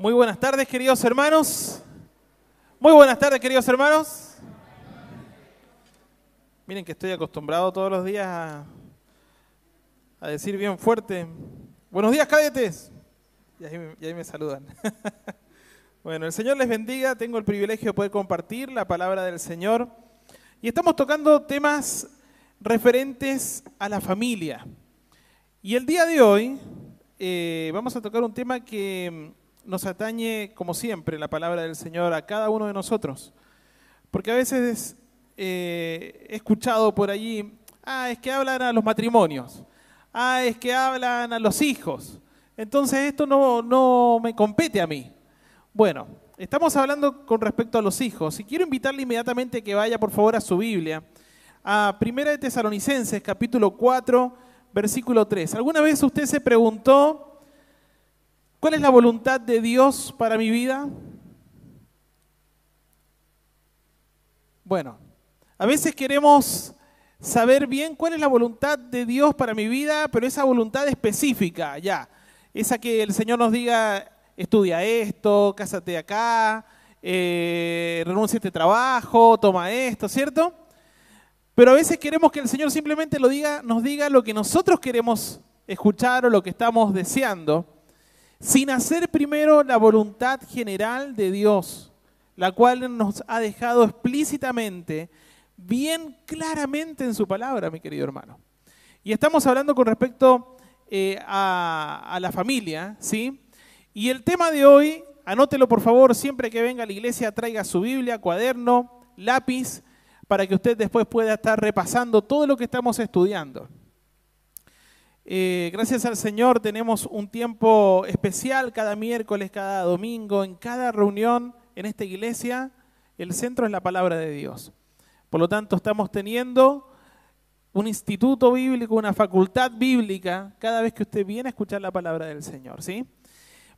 Muy buenas tardes, queridos hermanos. Muy buenas tardes, queridos hermanos. Miren que estoy acostumbrado todos los días a, decir bien fuerte, buenos días, cadetes. Y ahí, me- saludan. bueno, el Señor les bendiga. Tengo el privilegio de poder compartir la palabra del Señor. Y estamos tocando temas referentes a la familia. Y el día de hoy eh, vamos a tocar un tema que nos atañe, como siempre, la palabra del Señor a cada uno de nosotros. Porque a veces eh, he escuchado por allí, ah, es que hablan a los matrimonios, ah, es que hablan a los hijos. Entonces esto no, no me compete a mí. Bueno, estamos hablando con respecto a los hijos y quiero invitarle inmediatamente que vaya por favor a su Biblia, a Primera de Tesalonicenses, capítulo 4, versículo 3. ¿Alguna vez usted se preguntó cuál es la voluntad de Dios para mi vida? Bueno, a veces queremos saber bien cuál es la voluntad de Dios para mi vida, pero esa voluntad específica, ya. Esa que el Señor nos diga, estudia esto, cásate acá, eh, renuncia a este trabajo, toma esto, ¿cierto? Pero a veces queremos que el Señor simplemente nos diga lo que nosotros queremos escuchar o lo que estamos deseando, sin hacer primero la voluntad general de Dios, la cual nos ha dejado explícitamente, bien claramente en su palabra, mi querido hermano. Y estamos hablando con respecto eh, a, a la familia, ¿sí? Y el tema de hoy, anótelo por favor, siempre que venga a la iglesia traiga su Biblia, cuaderno, lápiz, para que usted después pueda estar repasando todo lo que estamos estudiando. Eh, gracias al Señor tenemos un tiempo especial cada miércoles, cada domingo, en cada reunión en esta iglesia. El centro es la palabra de Dios. Por lo tanto, estamos teniendo un instituto bíblico, una facultad bíblica, cada vez que usted viene a escuchar la palabra del Señor, ¿sí?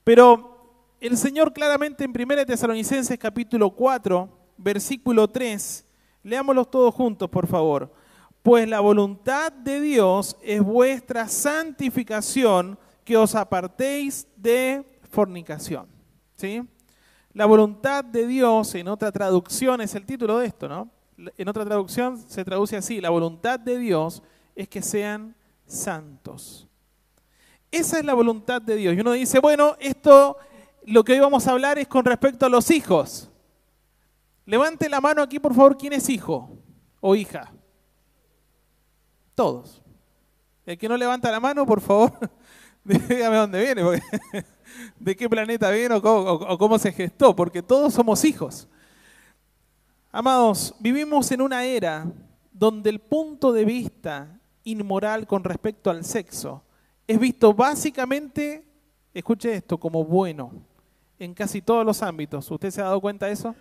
Pero el Señor claramente en 1 Tesalonicenses capítulo 4, versículo 3, leámoslos todos juntos, por favor. Pues la voluntad de Dios es vuestra santificación, que os apartéis de fornicación. ¿Sí? La voluntad de Dios, en otra traducción, es el título de esto, ¿no? En otra traducción se traduce así, la voluntad de Dios es que sean santos. Esa es la voluntad de Dios. Y uno dice, bueno, esto, lo que hoy vamos a hablar es con respecto a los hijos. Levante la mano aquí, por favor, ¿quién es hijo o hija? Todos. El que no levanta la mano, por favor, dígame dónde viene, de qué planeta viene o cómo, o cómo se gestó, porque todos somos hijos. Amados, vivimos en una era donde el punto de vista inmoral con respecto al sexo es visto básicamente, escuche esto, como bueno en casi todos los ámbitos. ¿Usted se ha dado cuenta de eso?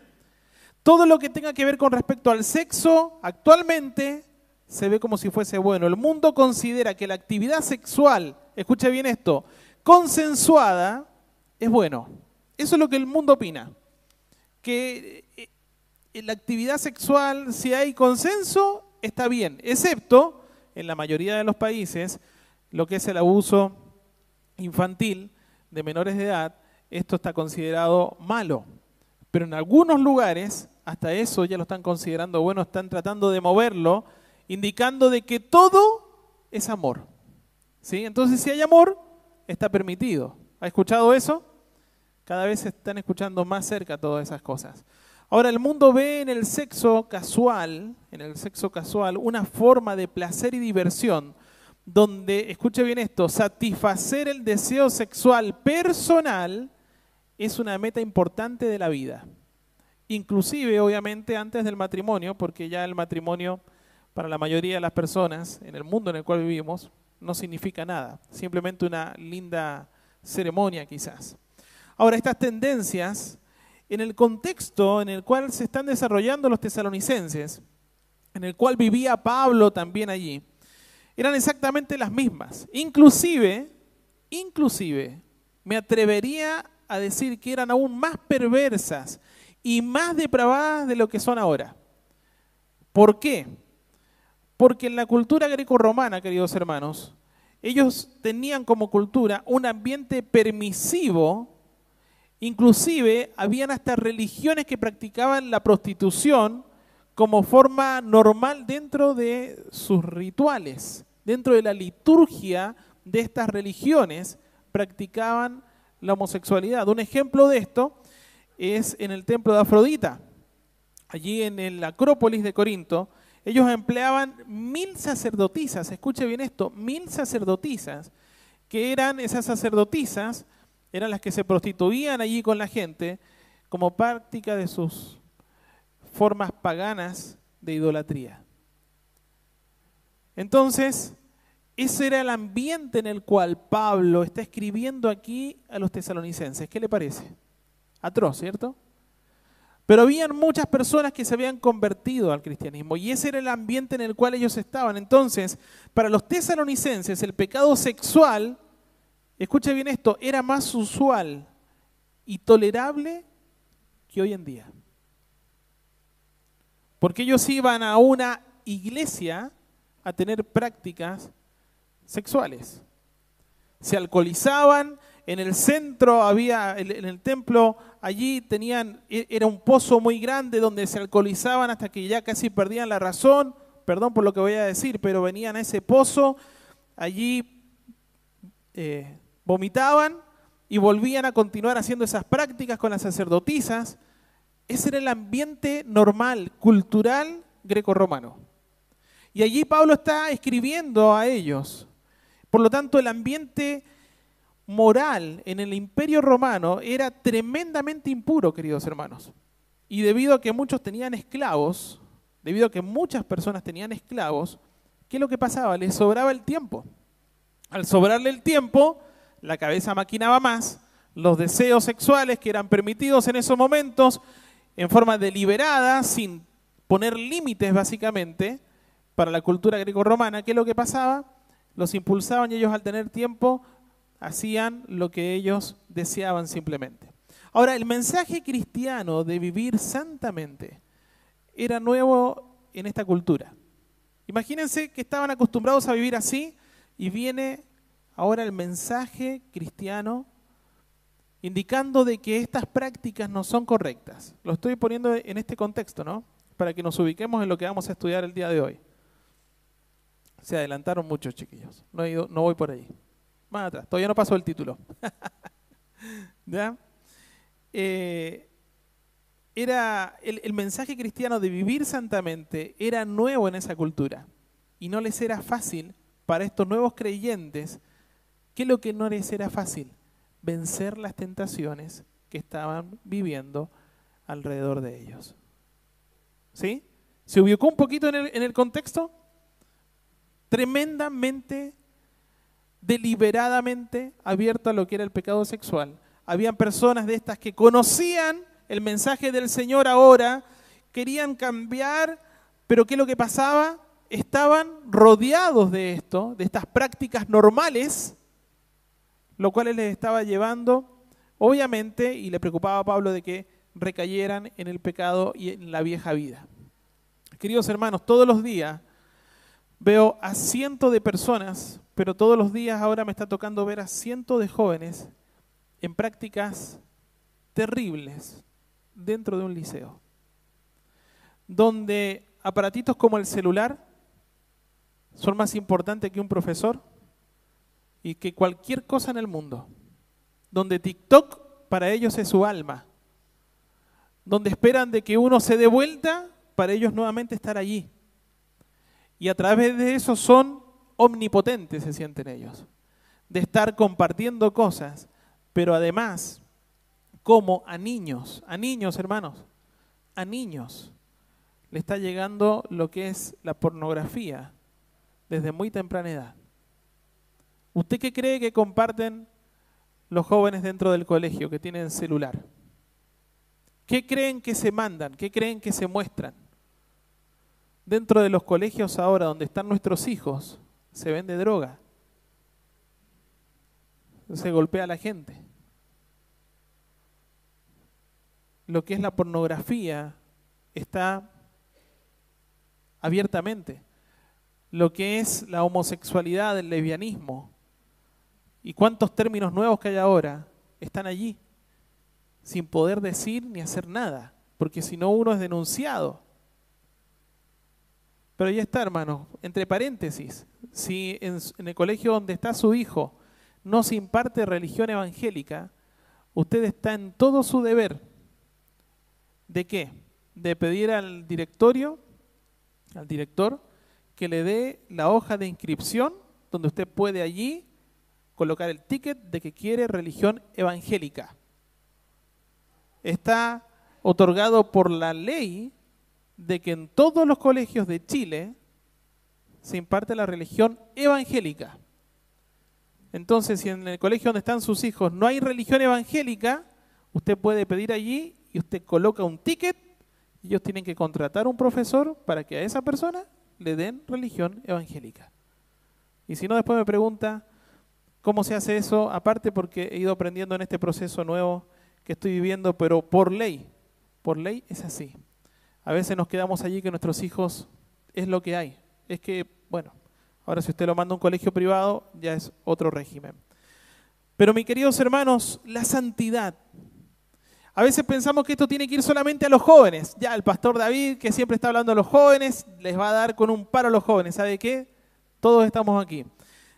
Todo lo que tenga que ver con respecto al sexo actualmente se ve como si fuese bueno. El mundo considera que la actividad sexual, escuche bien esto, consensuada es bueno. Eso es lo que el mundo opina. Que eh, en la actividad sexual, si hay consenso, está bien, excepto en la mayoría de los países lo que es el abuso infantil de menores de edad, esto está considerado malo. Pero en algunos lugares, hasta eso ya lo están considerando bueno, están tratando de moverlo, indicando de que todo es amor. ¿Sí? Entonces, si hay amor, está permitido. ¿Ha escuchado eso? Cada vez se están escuchando más cerca todas esas cosas. Ahora, el mundo ve en el sexo casual, en el sexo casual, una forma de placer y diversión donde, escuche bien esto, satisfacer el deseo sexual personal es una meta importante de la vida. Inclusive, obviamente, antes del matrimonio, porque ya el matrimonio, para la mayoría de las personas en el mundo en el cual vivimos, no significa nada. Simplemente una linda ceremonia, quizás. Ahora, estas tendencias, en el contexto en el cual se están desarrollando los tesalonicenses, en el cual vivía Pablo también allí, eran exactamente las mismas. Inclusive, inclusive, me atrevería a decir que eran aún más perversas y más depravadas de lo que son ahora. ¿Por qué? Porque en la cultura greco-romana, queridos hermanos, ellos tenían como cultura un ambiente permisivo Inclusive habían hasta religiones que practicaban la prostitución como forma normal dentro de sus rituales, dentro de la liturgia de estas religiones practicaban la homosexualidad. Un ejemplo de esto es en el templo de Afrodita. Allí en el Acrópolis de Corinto, ellos empleaban mil sacerdotisas, escuche bien esto, mil sacerdotisas, que eran esas sacerdotisas, eran las que se prostituían allí con la gente como práctica de sus formas paganas de idolatría. Entonces, ese era el ambiente en el cual Pablo está escribiendo aquí a los tesalonicenses. ¿Qué le parece? Atroz, ¿cierto? Pero habían muchas personas que se habían convertido al cristianismo y ese era el ambiente en el cual ellos estaban. Entonces, para los tesalonicenses el pecado sexual, escuche bien esto, era más usual y tolerable que hoy en día. Porque ellos iban a una iglesia a tener prácticas sexuales. Se alcoholizaban, en el centro había, en el templo, allí tenían, e, era un pozo muy grande donde se alcoholizaban hasta que ya casi perdían la razón, perdón por lo que voy a decir, pero venían a ese pozo, allí eh, vomitaban y volvían a continuar haciendo esas prácticas con las sacerdotisas. Ese era el ambiente normal, cultural greco-romano. Y allí Pablo está escribiendo a ellos por lo tanto, el ambiente moral en el imperio romano era tremendamente impuro, queridos hermanos. Y debido a que muchos tenían esclavos, debido a que muchas personas tenían esclavos, ¿qué es lo que pasaba? Les sobraba el tiempo. Al sobrarle el tiempo, la cabeza maquinaba más, los deseos sexuales que eran permitidos en esos momentos, en forma deliberada, sin poner límites básicamente, para la cultura greco-romana, ¿qué es lo que pasaba? los impulsaban y ellos al tener tiempo hacían lo que ellos deseaban simplemente. Ahora, el mensaje cristiano de vivir santamente era nuevo en esta cultura. Imagínense que estaban acostumbrados a vivir así y viene ahora el mensaje cristiano indicando de que estas prácticas no son correctas. Lo estoy poniendo en este contexto, ¿no? Para que nos ubiquemos en lo que vamos a estudiar el día de hoy. Se adelantaron muchos chiquillos. No, no voy por ahí. Más atrás. Todavía no pasó el título. ¿Ya? Eh, era el, mensaje cristiano de vivir santamente era nuevo en esa cultura y no les era fácil para estos nuevos creyentes. ¿Qué es lo que no les era fácil? Vencer las tentaciones que estaban viviendo alrededor de ellos. ¿Sí? ¿Se ubicó un poquito en el, en el contexto? tremendamente, deliberadamente abierto a lo que era el pecado sexual. Habían personas de estas que conocían el mensaje del Señor ahora, querían cambiar, pero ¿qué es lo que pasaba? Estaban rodeados de esto, de estas prácticas normales, lo cual les estaba llevando, obviamente, y le preocupaba a Pablo de que recayeran en el pecado y en la vieja vida. Queridos hermanos, todos los días Veo a cientos de personas, pero todos los días ahora me está tocando ver a cientos de jóvenes en prácticas terribles dentro de un liceo, donde aparatitos como el celular son más importantes que un profesor y que cualquier cosa en el mundo, donde TikTok para ellos es su alma, donde esperan de que uno se dé vuelta para ellos nuevamente estar allí y a través de eso son omnipotentes, se sienten ellos, de estar compartiendo cosas, pero además, como a niños, a niños hermanos, a niños, le está llegando lo que es la pornografía desde muy temprana edad. ¿Usted qué cree que comparten los jóvenes dentro del colegio que tienen celular? ¿Qué creen que se mandan? ¿Qué creen que se muestran? Dentro de los colegios ahora donde están nuestros hijos, se vende droga. Se golpea a la gente. Lo que es la pornografía está abiertamente. Lo que es la homosexualidad, el lesbianismo y cuántos términos nuevos que hay ahora están allí. sin poder decir ni hacer nada, porque si no uno es denunciado. Pero ya está, hermano, entre paréntesis, si en, el colegio donde está su hijo no se imparte religión evangélica, usted está en todo su deber. ¿De qué? De pedir al directorio, al director, que le dé la hoja de inscripción donde usted puede allí colocar el ticket de que quiere religión evangélica. Está otorgado por la ley de que en todos los colegios de Chile se imparte la religión evangélica. Entonces, si en el colegio donde están sus hijos no hay religión evangélica, usted puede pedir allí y usted coloca un ticket y ellos tienen que contratar un profesor para que a esa persona le den religión evangélica. Y si no, después me pregunta cómo se hace eso, aparte porque he ido aprendiendo en este proceso nuevo que estoy viviendo, pero por ley, por ley es así. A veces nos quedamos allí que nuestros hijos es lo que hay. Es que, bueno, ahora si usted lo manda a un colegio privado, ya es otro régimen. Pero mis queridos hermanos, la santidad. A veces pensamos que esto tiene que ir solamente a los jóvenes. Ya el pastor David, que siempre está hablando a los jóvenes, les va a dar con un paro a los jóvenes. ¿Sabe qué? Todos estamos aquí.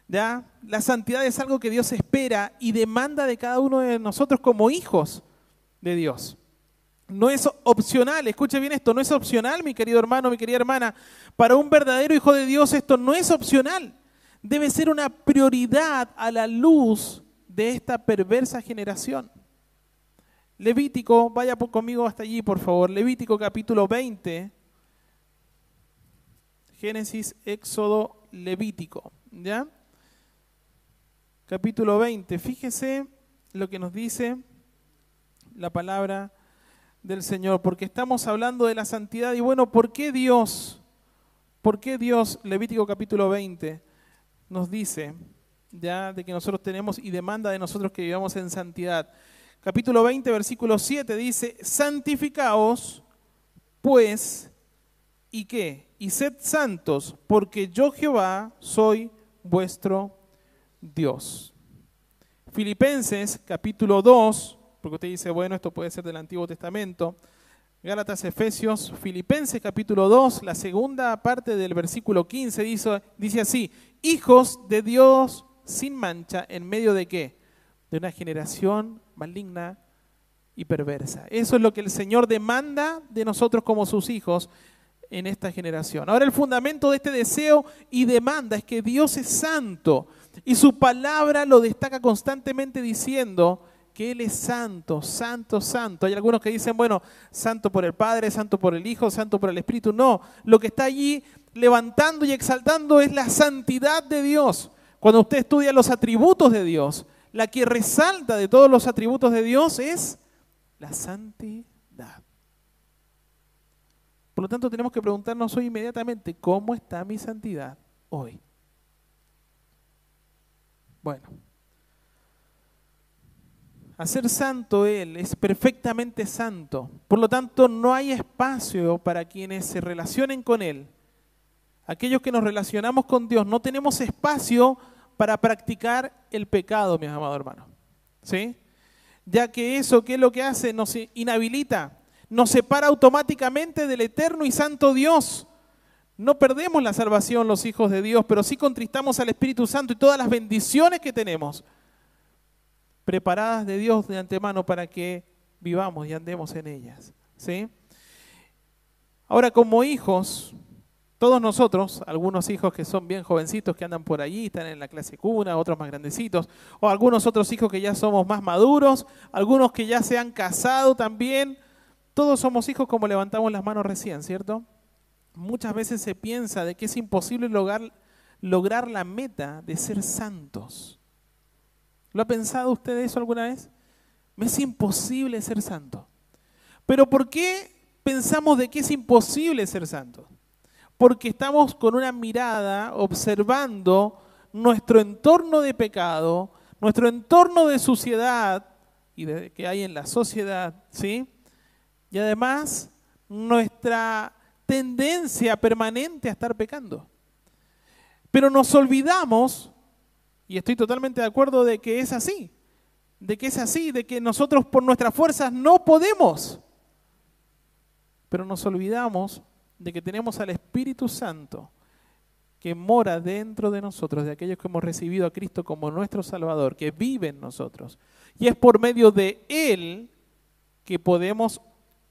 ¿Ya? La santidad es algo que Dios espera y demanda de cada uno de nosotros como hijos de Dios. No es opcional, escuche bien esto, no es opcional, mi querido hermano, mi querida hermana. Para un verdadero hijo de Dios esto no es opcional. Debe ser una prioridad a la luz de esta perversa generación. Levítico, vaya conmigo hasta allí, por favor. Levítico capítulo 20. Génesis, Éxodo, Levítico. ¿Ya? Capítulo 20. Fíjese lo que nos dice la palabra del Señor, porque estamos hablando de la santidad. Y bueno, ¿por qué Dios, por qué Dios, Levítico capítulo 20, nos dice ya de que nosotros tenemos y demanda de nosotros que vivamos en santidad? Capítulo 20, versículo 7 dice, santificaos pues, ¿y qué? Y sed santos, porque yo Jehová soy vuestro Dios. Filipenses capítulo 2, porque usted dice, bueno, esto puede ser del Antiguo Testamento. Gálatas, Efesios, Filipenses capítulo 2, la segunda parte del versículo 15 dice, dice así, hijos de Dios sin mancha, ¿en medio de qué? De una generación maligna y perversa. Eso es lo que el Señor demanda de nosotros como sus hijos en esta generación. Ahora el fundamento de este deseo y demanda es que Dios es santo y su palabra lo destaca constantemente diciendo que Él es santo, santo, santo. Hay algunos que dicen, bueno, santo por el Padre, santo por el Hijo, santo por el Espíritu. No, lo que está allí levantando y exaltando es la santidad de Dios. Cuando usted estudia los atributos de Dios, la que resalta de todos los atributos de Dios es la santidad. Por lo tanto, tenemos que preguntarnos hoy inmediatamente, ¿cómo está mi santidad hoy? Bueno, a ser santo Él es perfectamente santo. Por lo tanto, no hay espacio para quienes se relacionen con Él. Aquellos que nos relacionamos con Dios, no tenemos espacio para practicar el pecado, mi amado hermano. ¿Sí? Ya que eso, ¿qué es lo que hace? Nos inhabilita, nos separa automáticamente del eterno y santo Dios. No perdemos la salvación los hijos de Dios, pero sí contristamos al Espíritu Santo y todas las bendiciones que tenemos preparadas de Dios de antemano para que vivamos y andemos en ellas. ¿sí? Ahora, como hijos, todos nosotros, algunos hijos que son bien jovencitos, que andan por allí, están en la clase cuna, otros más grandecitos, o algunos otros hijos que ya somos más maduros, algunos que ya se han casado también, todos somos hijos como levantamos las manos recién, ¿cierto? Muchas veces se piensa de que es imposible lograr, lograr la meta de ser santos. ¿Lo ha pensado usted eso alguna vez? Me es imposible ser santo. Pero ¿por qué pensamos de que es imposible ser santo? Porque estamos con una mirada observando nuestro entorno de pecado, nuestro entorno de suciedad y de, que hay en la sociedad, ¿sí? Y además nuestra tendencia permanente a estar pecando. Pero nos olvidamos y estoy totalmente de acuerdo de que es así. de que es así, de que nosotros por nuestras fuerzas no podemos. Pero nos olvidamos de que tenemos al Espíritu Santo que mora dentro de nosotros, de aquellos que hemos recibido a Cristo como nuestro Salvador, que vive en nosotros. Y es por medio de Él que podemos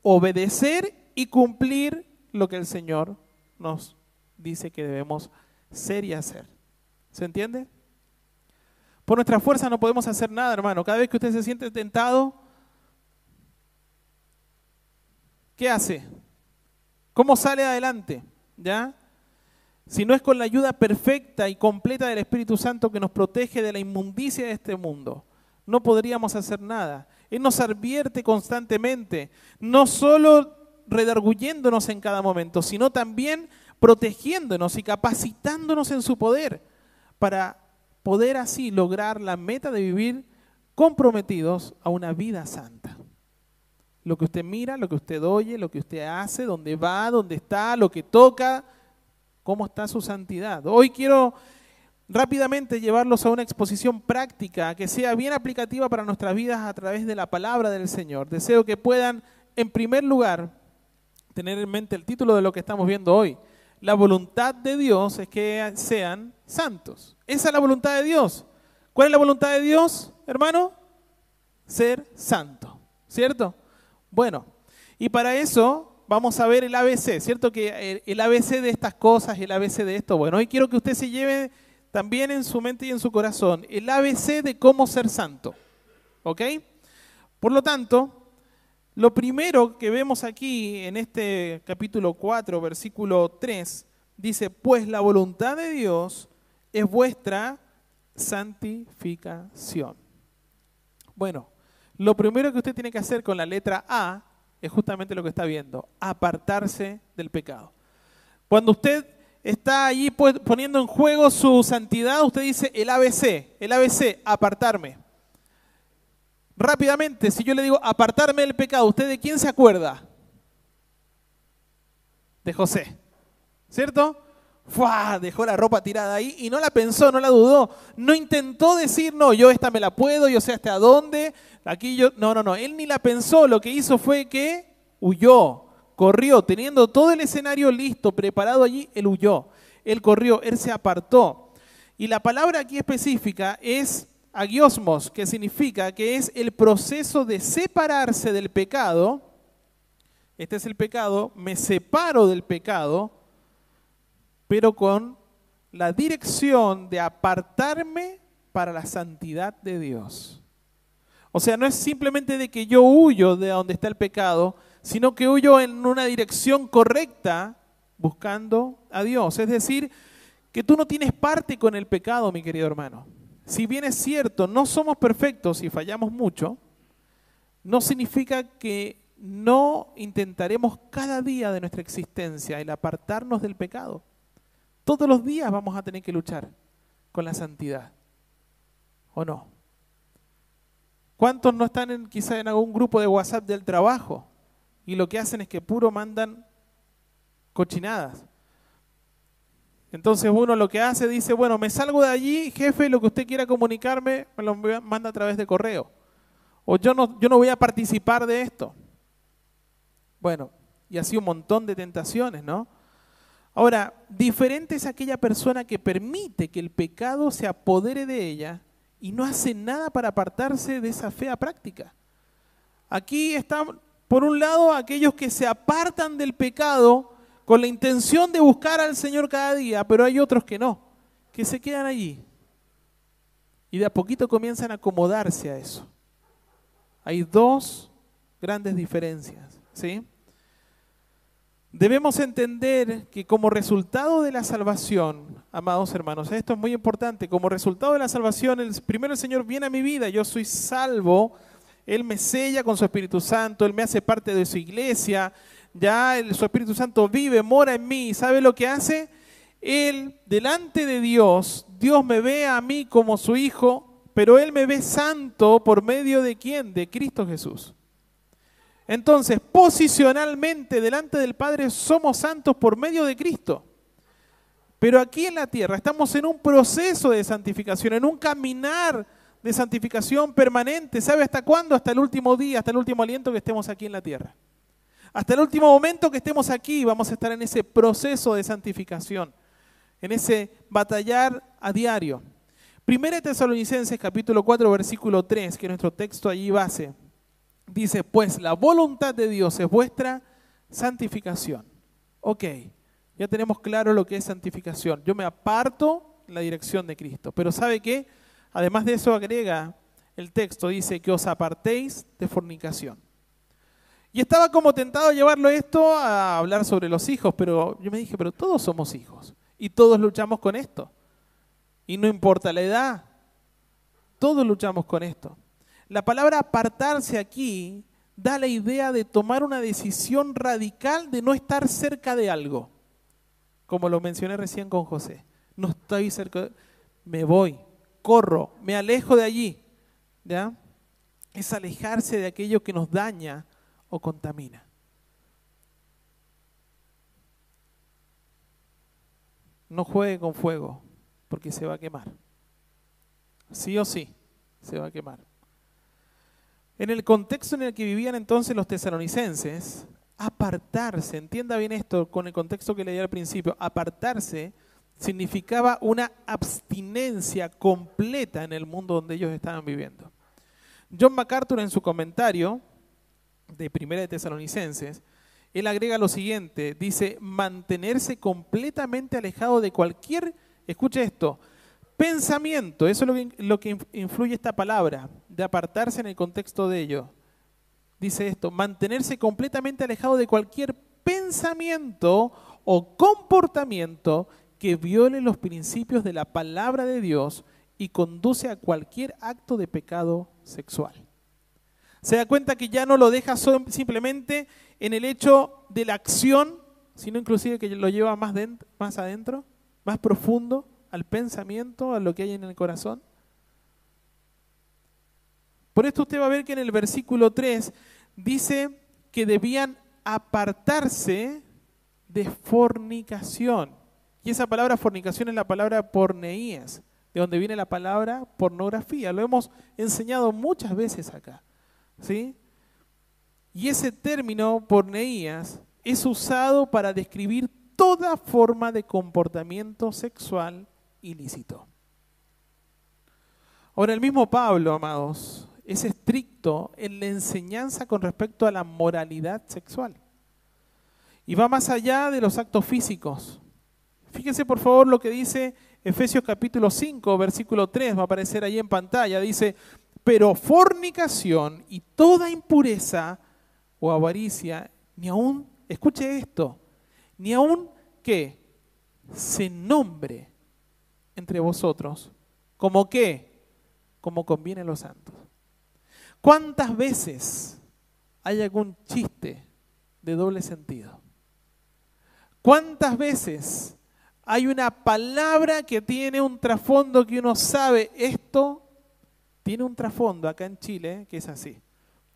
obedecer y cumplir lo que el Señor nos dice que debemos ser y hacer. ¿Se entiende? Por nuestra fuerza no podemos hacer nada, hermano. Cada vez que usted se siente tentado, ¿qué hace? ¿Cómo sale adelante? ¿Ya? Si no es con la ayuda perfecta y completa del Espíritu Santo que nos protege de la inmundicia de este mundo, no podríamos hacer nada. Él nos advierte constantemente, no solo redarguyéndonos en cada momento, sino también protegiéndonos y capacitándonos en su poder para poder así lograr la meta de vivir comprometidos a una vida santa. Lo que usted mira, lo que usted oye, lo que usted hace, dónde va, dónde está, lo que toca, cómo está su santidad. Hoy quiero rápidamente llevarlos a una exposición práctica que sea bien aplicativa para nuestras vidas a través de la palabra del Señor. Deseo que puedan, en primer lugar, tener en mente el título de lo que estamos viendo hoy. La voluntad de Dios es que sean santos. Esa es la voluntad de Dios. ¿Cuál es la voluntad de Dios, hermano? Ser santo, ¿cierto? Bueno, y para eso vamos a ver el ABC, ¿cierto? Que el ABC de estas cosas, el ABC de esto, bueno, hoy quiero que usted se lleve también en su mente y en su corazón el ABC de cómo ser santo, ¿ok? Por lo tanto, lo primero que vemos aquí en este capítulo 4, versículo 3, dice, pues la voluntad de Dios es vuestra santificación. Bueno, lo primero que usted tiene que hacer con la letra A es justamente lo que está viendo, apartarse del pecado. Cuando usted está allí poniendo en juego su santidad, usted dice el ABC, el ABC, apartarme. Rápidamente, si yo le digo apartarme del pecado, ¿usted de quién se acuerda? De José, ¿cierto? ¡Fua! Dejó la ropa tirada ahí y no la pensó, no la dudó. No intentó decir, no, yo esta me la puedo, yo sé hasta dónde. Aquí yo. No, no, no. Él ni la pensó. Lo que hizo fue que huyó, corrió, teniendo todo el escenario listo, preparado allí, él huyó. Él corrió, él se apartó. Y la palabra aquí específica es agiosmos, que significa que es el proceso de separarse del pecado. Este es el pecado, me separo del pecado pero con la dirección de apartarme para la santidad de Dios. O sea, no es simplemente de que yo huyo de donde está el pecado, sino que huyo en una dirección correcta buscando a Dios. Es decir, que tú no tienes parte con el pecado, mi querido hermano. Si bien es cierto, no somos perfectos y fallamos mucho, no significa que no intentaremos cada día de nuestra existencia el apartarnos del pecado. Todos los días vamos a tener que luchar con la santidad. ¿O no? ¿Cuántos no están en, quizá en algún grupo de WhatsApp del trabajo y lo que hacen es que puro mandan cochinadas? Entonces uno lo que hace dice, bueno, me salgo de allí, jefe, lo que usted quiera comunicarme, me lo manda a través de correo. O yo no, yo no voy a participar de esto. Bueno, y así un montón de tentaciones, ¿no? Ahora, diferente es aquella persona que permite que el pecado se apodere de ella y no hace nada para apartarse de esa fea práctica. Aquí están, por un lado, aquellos que se apartan del pecado con la intención de buscar al Señor cada día, pero hay otros que no, que se quedan allí y de a poquito comienzan a acomodarse a eso. Hay dos grandes diferencias, ¿sí? Debemos entender que como resultado de la salvación, amados hermanos, esto es muy importante, como resultado de la salvación, el, primero el Señor viene a mi vida, yo soy salvo, Él me sella con su Espíritu Santo, Él me hace parte de su iglesia, ya el, su Espíritu Santo vive, mora en mí, ¿sabe lo que hace? Él, delante de Dios, Dios me ve a mí como su hijo, pero Él me ve santo por medio de quién? De Cristo Jesús. Entonces, posicionalmente delante del Padre somos santos por medio de Cristo. Pero aquí en la tierra estamos en un proceso de santificación, en un caminar de santificación permanente. ¿Sabe hasta cuándo? Hasta el último día, hasta el último aliento que estemos aquí en la tierra. Hasta el último momento que estemos aquí vamos a estar en ese proceso de santificación, en ese batallar a diario. Primera Tesalonicenses capítulo 4 versículo 3, que es nuestro texto allí base, dice, pues la voluntad de Dios es vuestra santificación. Ok, ya tenemos claro lo que es santificación. Yo me aparto en la dirección de Cristo, pero ¿sabe qué? Además de eso agrega el texto, dice que os apartéis de fornicación. Y estaba como tentado a llevarlo esto a hablar sobre los hijos, pero yo me dije, pero todos somos hijos y todos luchamos con esto. Y no importa la edad, todos luchamos con esto. La palabra apartarse aquí da la idea de tomar una decisión radical de no estar cerca de algo, como lo mencioné recién con José. No estoy cerca, me voy, corro, me alejo de allí. ¿ya? Es alejarse de aquello que nos daña o contamina. No juegue con fuego, porque se va a quemar. Sí o sí, se va a quemar. En el contexto en el que vivían entonces los tesalonicenses, apartarse, entienda bien esto con el contexto que leí al principio, apartarse significaba una abstinencia completa en el mundo donde ellos estaban viviendo. John MacArthur en su comentario de Primera de Tesalonicenses, él agrega lo siguiente, dice, mantenerse completamente alejado de cualquier, escuche esto, pensamiento, eso es lo que, lo que influye esta palabra, de apartarse en el contexto de ello. Dice esto, mantenerse completamente alejado de cualquier pensamiento o comportamiento que viole los principios de la palabra de Dios y conduce a cualquier acto de pecado sexual. Se da cuenta que ya no lo deja simplemente en el hecho de la acción, sino inclusive que lo lleva más, más adentro, más profundo, al pensamiento, a lo que hay en el corazón. Por esto usted va a ver que en el versículo 3 dice que debían apartarse de fornicación. Y esa palabra fornicación es la palabra porneías, de donde viene la palabra pornografía. Lo hemos enseñado muchas veces acá. ¿Sí? Y ese término porneías es usado para describir toda forma de comportamiento sexual ilícito. Ahora el mismo Pablo, amados, es estricto en la enseñanza con respecto a la moralidad sexual. Y va más allá de los actos físicos. Fíjense por favor lo que dice Efesios capítulo 5, versículo 3, va a aparecer ahí en pantalla. Dice, pero fornicación y toda impureza o avaricia, ni aún, escuche esto, ni aún que se nombre entre vosotros como qué, como conviene a los santos. ¿Cuántas veces hay algún chiste de doble sentido? ¿Cuántas veces hay una palabra que tiene un trasfondo que uno sabe, esto tiene un trasfondo acá en Chile que es así.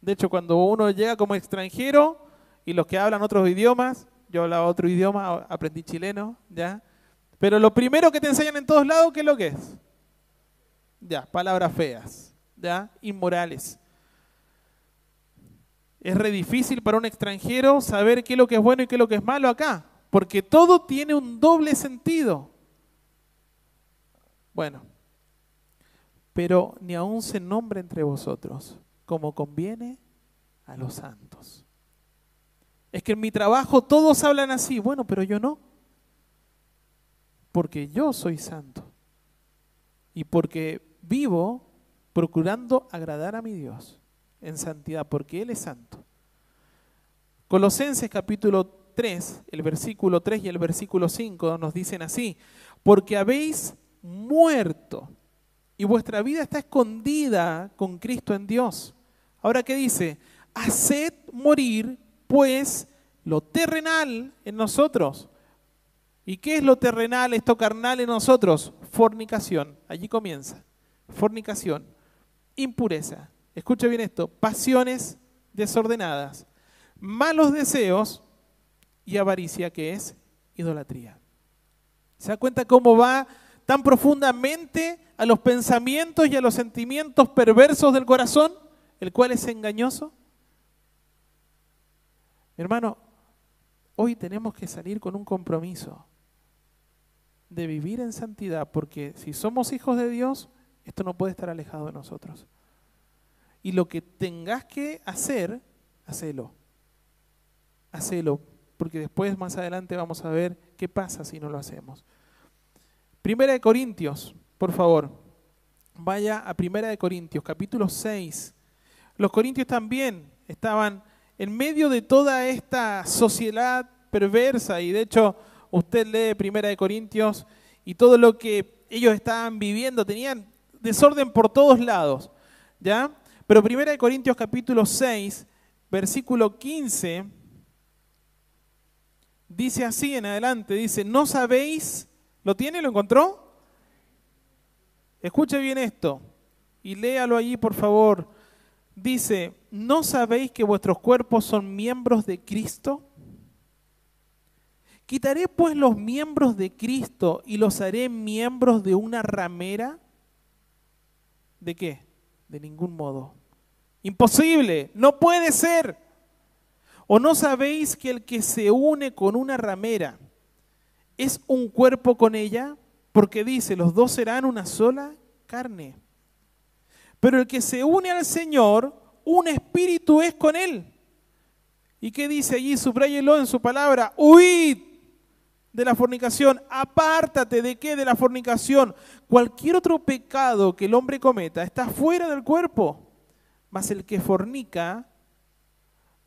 De hecho, cuando uno llega como extranjero y los que hablan otros idiomas, yo hablaba otro idioma, aprendí chileno, ¿ya? Pero lo primero que te enseñan en todos lados, ¿qué es lo que es? Ya, palabras feas, ¿ya? Inmorales. Es re difícil para un extranjero saber qué es lo que es bueno y qué es lo que es malo acá porque todo tiene un doble sentido. Bueno, pero ni aún se nombre entre vosotros como conviene a los santos. Es que en mi trabajo todos hablan así, bueno, pero yo no. Porque yo soy santo. Y porque vivo procurando agradar a mi Dios en santidad, porque Él es santo. Colosenses capítulo 3, el versículo 3 y el versículo 5 nos dicen así, porque habéis muerto y vuestra vida está escondida con Cristo en Dios. Ahora, ¿qué dice? Haced morir, pues, lo terrenal en nosotros. ¿Y qué es lo terrenal, esto carnal en nosotros? Fornicación. Allí comienza. Fornicación. Impureza. Escuche bien esto. Pasiones desordenadas. Malos deseos y avaricia, que es idolatría. ¿Se da cuenta cómo va tan profundamente a los pensamientos y a los sentimientos perversos del corazón, el cual es engañoso? Hermano, hoy tenemos que salir con un compromiso de vivir en santidad, porque si somos hijos de Dios, esto no puede estar alejado de nosotros. Y lo que tengas que hacer, hacelo. Hacelo, porque después más adelante vamos a ver qué pasa si no lo hacemos. Primera de Corintios, por favor. Vaya a Primera de Corintios, capítulo 6. Los corintios también estaban en medio de toda esta sociedad perversa y de hecho usted lee Primera de Corintios y todo lo que ellos estaban viviendo, tenían desorden por todos lados, ¿ya? Pero Primera de Corintios capítulo 6, versículo 15 dice así en adelante, dice, "No sabéis, ¿lo tiene? ¿Lo encontró? Escuche bien esto y léalo allí, por favor. Dice, ¿no sabéis que vuestros cuerpos son miembros de Cristo? ¿Quitaré pues los miembros de Cristo y los haré miembros de una ramera? ¿De qué? De ningún modo. Imposible, no puede ser. ¿O no sabéis que el que se une con una ramera es un cuerpo con ella? Porque dice, los dos serán una sola carne. Pero el que se une al Señor, un espíritu es con él. ¿Y qué dice allí? Subrayelo en su palabra. Huid de la fornicación, apártate de qué? De la fornicación. Cualquier otro pecado que el hombre cometa está fuera del cuerpo, mas el que fornica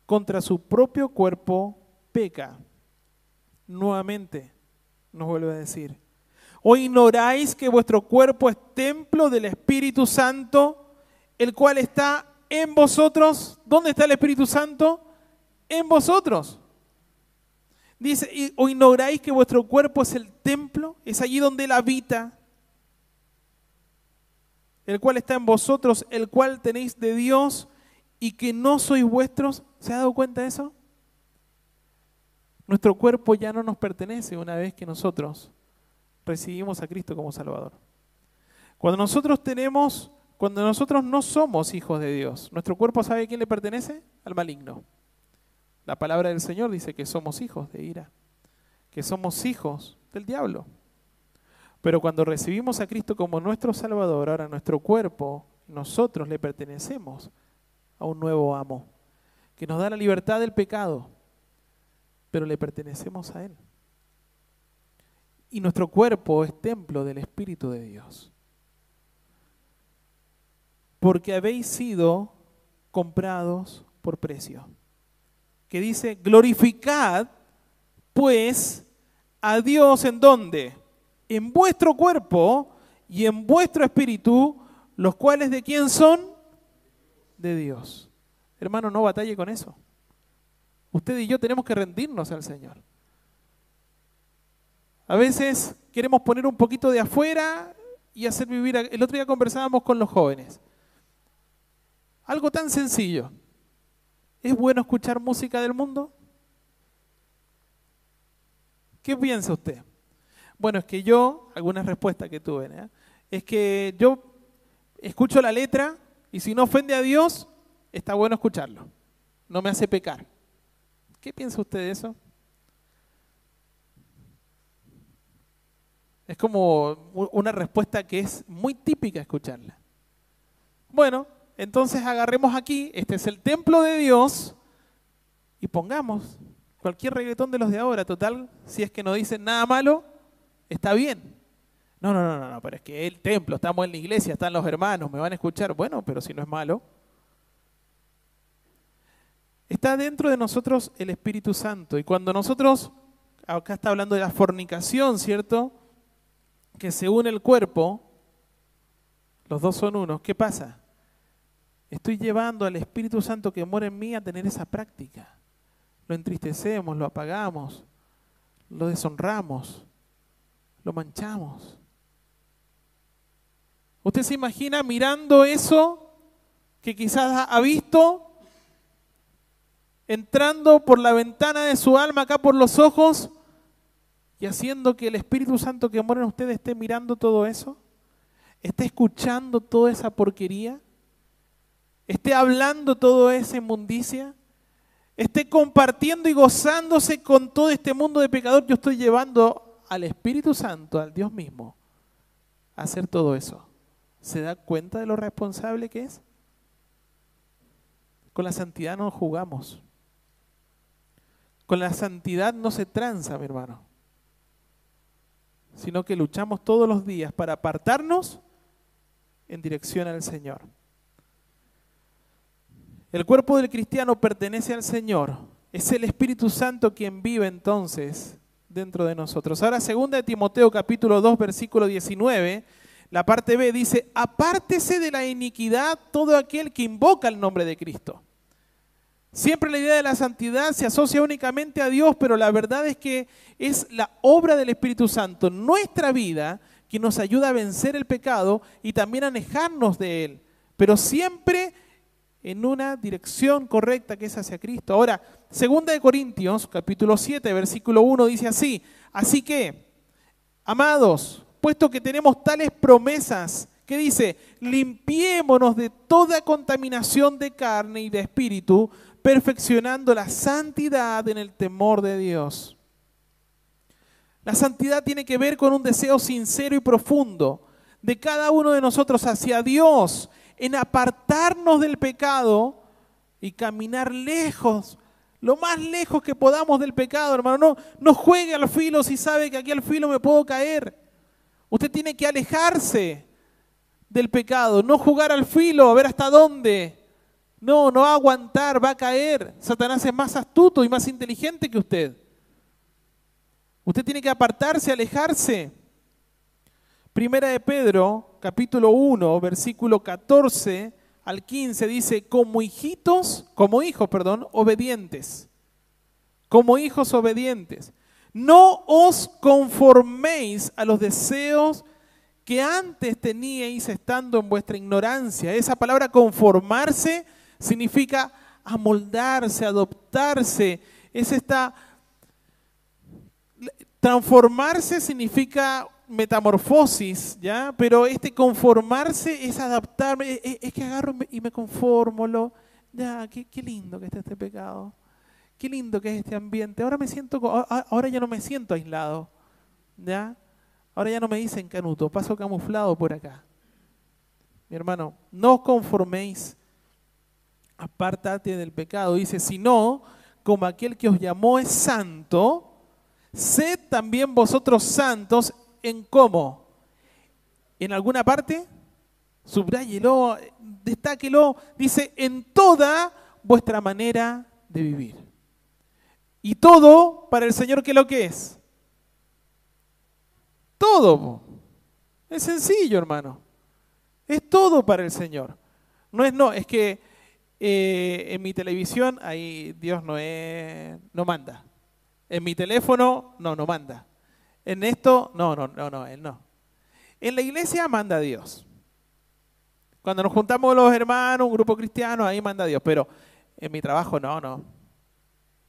contra su propio cuerpo peca. Nuevamente nos vuelve a decir, ¿o ignoráis que vuestro cuerpo es templo del Espíritu Santo, el cual está en vosotros? ¿Dónde está el Espíritu Santo? En vosotros. Dice, ¿o ignoráis que vuestro cuerpo es el templo? Es allí donde Él habita, el cual está en vosotros, el cual tenéis de Dios y que no sois vuestros. ¿Se ha dado cuenta de eso? Nuestro cuerpo ya no nos pertenece una vez que nosotros recibimos a Cristo como Salvador. Cuando nosotros tenemos, cuando nosotros no somos hijos de Dios, nuestro cuerpo sabe a quién le pertenece? Al maligno. La palabra del Señor dice que somos hijos de ira, que somos hijos del diablo. Pero cuando recibimos a Cristo como nuestro Salvador, ahora nuestro cuerpo, nosotros le pertenecemos a un nuevo amo, que nos da la libertad del pecado, pero le pertenecemos a Él. Y nuestro cuerpo es templo del Espíritu de Dios. Porque habéis sido comprados por precio que dice, glorificad pues a Dios en donde? En vuestro cuerpo y en vuestro espíritu, los cuales de quién son? De Dios. Hermano, no batalle con eso. Usted y yo tenemos que rendirnos al Señor. A veces queremos poner un poquito de afuera y hacer vivir. El otro día conversábamos con los jóvenes. Algo tan sencillo. ¿Es bueno escuchar música del mundo? ¿Qué piensa usted? Bueno, es que yo, algunas respuestas que tuve, ¿eh? es que yo escucho la letra y si no ofende a Dios, está bueno escucharlo. No me hace pecar. ¿Qué piensa usted de eso? Es como una respuesta que es muy típica escucharla. Bueno, entonces agarremos aquí, este es el templo de Dios, y pongamos cualquier reggaetón de los de ahora, total, si es que no dicen nada malo, está bien. No, no, no, no, pero es que el templo, estamos en la iglesia, están los hermanos, me van a escuchar. Bueno, pero si no es malo. Está dentro de nosotros el Espíritu Santo. Y cuando nosotros, acá está hablando de la fornicación, ¿cierto? Que se une el cuerpo, los dos son uno, ¿qué pasa? Estoy llevando al Espíritu Santo que mora en mí a tener esa práctica. Lo entristecemos, lo apagamos, lo deshonramos, lo manchamos. ¿Usted se imagina mirando eso que quizás ha visto entrando por la ventana de su alma acá por los ojos y haciendo que el Espíritu Santo que mora en usted esté mirando todo eso? ¿Esté escuchando toda esa porquería? ¿Esté hablando toda esa inmundicia? ¿Esté compartiendo y gozándose con todo este mundo de pecador? Yo estoy llevando al Espíritu Santo, al Dios mismo, a hacer todo eso. ¿Se da cuenta de lo responsable que es? Con la santidad no jugamos. Con la santidad no se tranza, mi hermano. Sino que luchamos todos los días para apartarnos en dirección al Señor. El cuerpo del cristiano pertenece al Señor. Es el Espíritu Santo quien vive entonces dentro de nosotros. Ahora, segunda de Timoteo capítulo 2, versículo 19, la parte B dice, apártese de la iniquidad todo aquel que invoca el nombre de Cristo. Siempre la idea de la santidad se asocia únicamente a Dios, pero la verdad es que es la obra del Espíritu Santo, nuestra vida, que nos ayuda a vencer el pecado y también a alejarnos de él, pero siempre en una dirección correcta que es hacia Cristo. Ahora, segunda de Corintios, capítulo 7, versículo 1 dice así: Así que, amados, puesto que tenemos tales promesas, que dice, limpiémonos de toda contaminación de carne y de espíritu, perfeccionando la santidad en el temor de Dios. La santidad tiene que ver con un deseo sincero y profundo de cada uno de nosotros hacia Dios, en apartarnos del pecado y caminar lejos, lo más lejos que podamos del pecado, hermano. No, no juegue al filo si sabe que aquí al filo me puedo caer. Usted tiene que alejarse del pecado, no jugar al filo, a ver hasta dónde. No, no va a aguantar, va a caer. Satanás es más astuto y más inteligente que usted. Usted tiene que apartarse, alejarse. Primera de Pedro, capítulo 1, versículo 14 al 15 dice, como hijitos, como hijos, perdón, obedientes. Como hijos obedientes. No os conforméis a los deseos que antes teníais estando en vuestra ignorancia. Esa palabra conformarse significa amoldarse, adoptarse. Es esta... Transformarse significa metamorfosis, ¿ya? Pero este conformarse es adaptarme, es, que agarro y me conformo, lo, ya, qué, lindo que está este pecado, qué lindo que es este ambiente. Ahora me siento, ahora ya no me siento aislado, ¿ya? Ahora ya no me dicen canuto, paso camuflado por acá. Mi hermano, no os conforméis apártate del pecado. Dice, si no, como aquel que os llamó es santo, sed también vosotros santos en cómo. En alguna parte, subrayelo, destáquelo, dice, en toda vuestra manera de vivir. Y todo para el Señor, ¿qué lo que es? Todo. Es sencillo, hermano. Es todo para el Señor. No es no, es que eh, en mi televisión, ahí Dios no, es, no manda. En mi teléfono, no, no manda. En esto, no, no, no, no, Él no. En la iglesia manda Dios. Cuando nos juntamos los hermanos, un grupo cristiano, ahí manda Dios. Pero en mi trabajo, no, no.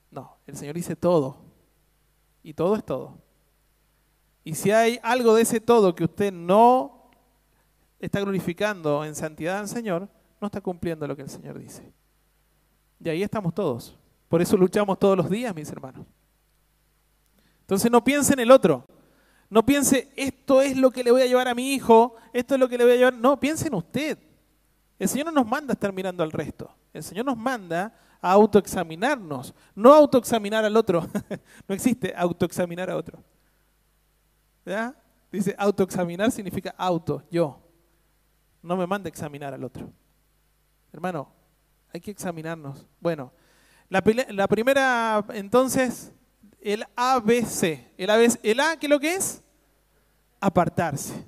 No, el Señor dice todo. Y todo es todo. Y si hay algo de ese todo que usted no está glorificando en santidad al Señor, no está cumpliendo lo que el Señor dice. Y ahí estamos todos. Por eso luchamos todos los días, mis hermanos. Entonces no piense en el otro. No piense, esto es lo que le voy a llevar a mi hijo, esto es lo que le voy a llevar. No, piense en usted. El Señor no nos manda a estar mirando al resto. El Señor nos manda a autoexaminarnos, no autoexaminar al otro. no existe autoexaminar a otro. ¿Ya? Dice autoexaminar significa auto, yo. No me manda a examinar al otro. Hermano, hay que examinarnos. Bueno, la, primera, entonces, el ABC. El, ABC, el A, ¿qué es lo que es? Apartarse.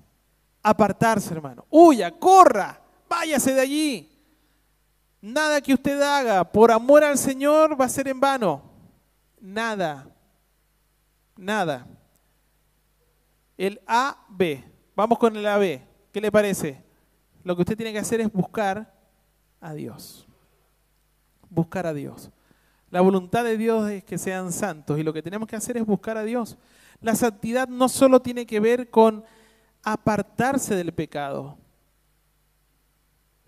Apartarse, hermano. Huya, corra, váyase de allí. Nada que usted haga por amor al Señor va a ser en vano. Nada. Nada. El AB. Vamos con el AB. ¿Qué le parece? Lo que usted tiene que hacer es buscar a Dios. Buscar a Dios. La voluntad de Dios es que sean santos y lo que tenemos que hacer es buscar a Dios. La santidad no solo tiene que ver con apartarse del pecado,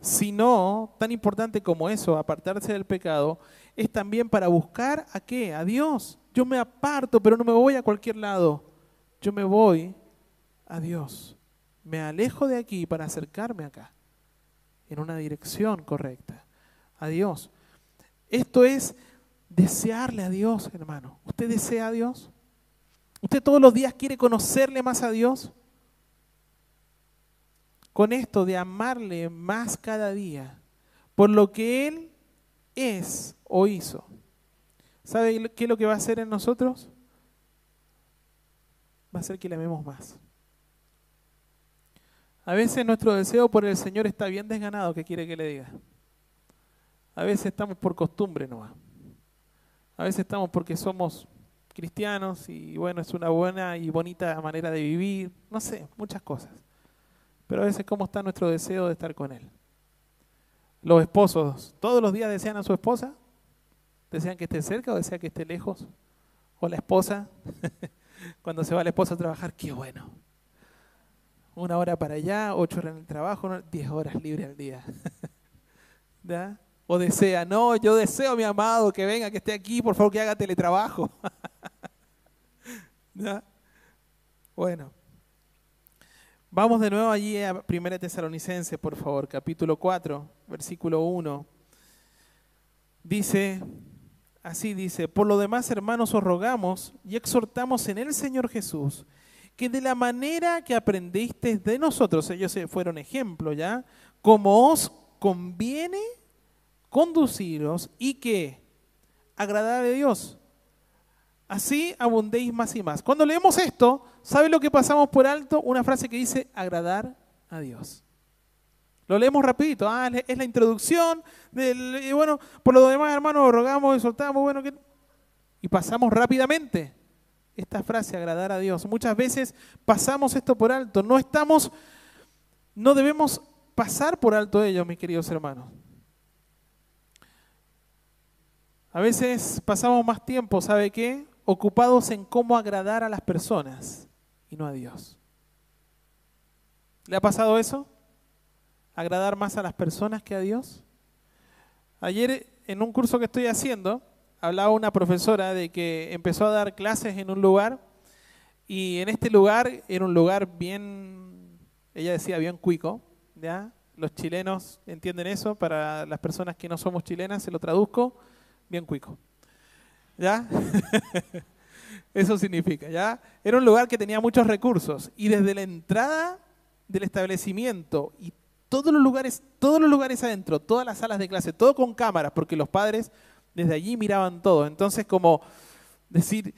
sino, tan importante como eso, apartarse del pecado, es también para buscar a qué? A Dios. Yo me aparto, pero no me voy a cualquier lado. Yo me voy a Dios. Me alejo de aquí para acercarme acá, en una dirección correcta, a Dios. Esto es desearle a Dios, hermano. ¿Usted desea a Dios? ¿Usted todos los días quiere conocerle más a Dios? Con esto de amarle más cada día por lo que Él es o hizo. ¿Sabe qué es lo que va a hacer en nosotros? Va a ser que le amemos más. A veces nuestro deseo por el Señor está bien desganado, ¿qué quiere que le diga? A veces estamos por costumbre nomás. A veces estamos porque somos cristianos y bueno, es una buena y bonita manera de vivir, no sé, muchas cosas. Pero a veces cómo está nuestro deseo de estar con Él. Los esposos, ¿todos los días desean a su esposa? ¿Desean que esté cerca o desean que esté lejos? ¿O la esposa? Cuando se va la esposa a trabajar, qué bueno. Una hora para allá, ocho horas en el trabajo, diez horas libre al día. O desea, no, yo deseo, mi amado, que venga, que esté aquí, por favor, que haga teletrabajo. Bueno. Vamos de nuevo allí a 1 Tesalonicense, por favor, capítulo 4, versículo 1. Dice, así dice, por lo demás, hermanos, os rogamos y exhortamos en el Señor Jesús, que de la manera que aprendisteis de nosotros, ellos fueron ejemplo, ¿ya? Como os conviene conduciros y que agradar a Dios. Así abundéis más y más. Cuando leemos esto, ¿sabe lo que pasamos por alto? Una frase que dice agradar a Dios. Lo leemos rapidito, ah, es la introducción del, y bueno, por lo demás, hermanos, rogamos y soltamos, bueno, y pasamos rápidamente esta frase, agradar a Dios. Muchas veces pasamos esto por alto, no estamos, no debemos pasar por alto ello, mis queridos hermanos. A veces pasamos más tiempo, ¿sabe qué? Ocupados en cómo agradar a las personas y no a Dios. ¿Le ha pasado eso? ¿Agradar más a las personas que a Dios? Ayer en un curso que estoy haciendo, hablaba una profesora de que empezó a dar clases en un lugar y en este lugar era un lugar bien, ella decía bien cuico, ¿ya? Los chilenos entienden eso, para las personas que no somos chilenas se lo traduzco, bien cuico. ¿Ya? Eso significa, ¿ya? Era un lugar que tenía muchos recursos y desde la entrada del establecimiento y todos los lugares, todos los lugares adentro, todas las salas de clase, todo con cámaras, porque los padres desde allí miraban todo. Entonces, como decir,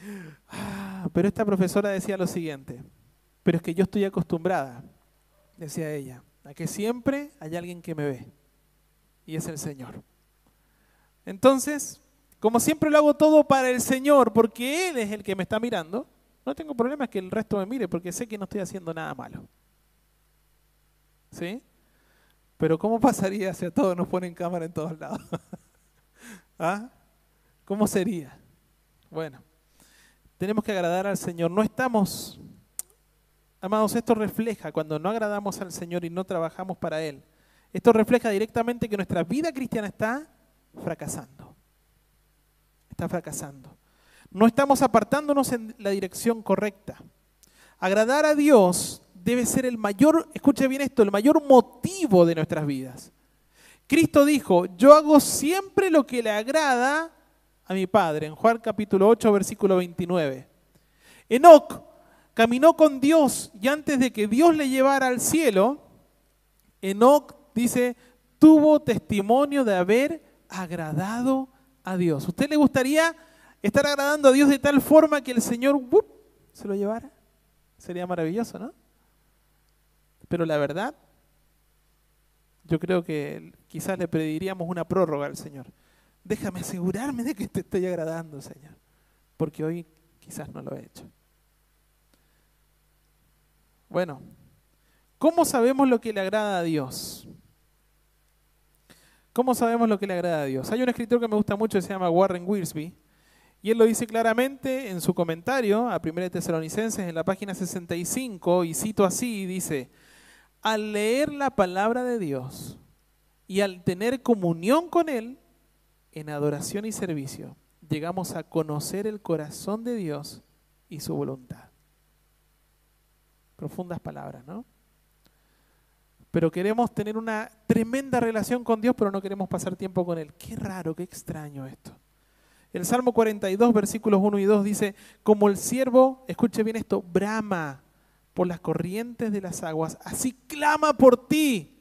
ah, pero esta profesora decía lo siguiente, pero es que yo estoy acostumbrada, decía ella, a que siempre hay alguien que me ve, y es el Señor. Entonces, como siempre lo hago todo para el Señor, porque Él es el que me está mirando, no tengo problema que el resto me mire, porque sé que no estoy haciendo nada malo. ¿Sí? Pero ¿cómo pasaría si a todos nos ponen cámara en todos lados? ¿Ah? ¿Cómo sería? Bueno, tenemos que agradar al Señor. No estamos, amados, esto refleja cuando no agradamos al Señor y no trabajamos para Él. Esto refleja directamente que nuestra vida cristiana está fracasando. Está fracasando. No estamos apartándonos en la dirección correcta. Agradar a Dios debe ser el mayor, escuche bien esto, el mayor motivo de nuestras vidas. Cristo dijo, yo hago siempre lo que le agrada a mi Padre, en Juan capítulo 8, versículo 29. Enoc caminó con Dios y antes de que Dios le llevara al cielo, Enoc dice, tuvo testimonio de haber agradado a Dios. ¿Usted le gustaría estar agradando a Dios de tal forma que el Señor se lo llevara? Sería maravilloso, ¿no? Pero la verdad, yo creo que quizás le pediríamos una prórroga al Señor. Déjame asegurarme de que te estoy agradando, Señor, porque hoy quizás no lo he hecho. Bueno, ¿cómo sabemos lo que le agrada a Dios? ¿Cómo sabemos lo que le agrada a Dios? Hay un escritor que me gusta mucho, se llama Warren Wiersbe, y él lo dice claramente en su comentario a 1 Tesalonicenses en la página 65, y cito así, dice, al leer la palabra de Dios y al tener comunión con Él en adoración y servicio, llegamos a conocer el corazón de Dios y su voluntad. Profundas palabras, ¿no? pero queremos tener una tremenda relación con Dios, pero no queremos pasar tiempo con Él. Qué raro, qué extraño esto. El Salmo 42, versículos 1 y 2 dice, como el siervo, escuche bien esto, brama por las corrientes de las aguas, así clama por ti.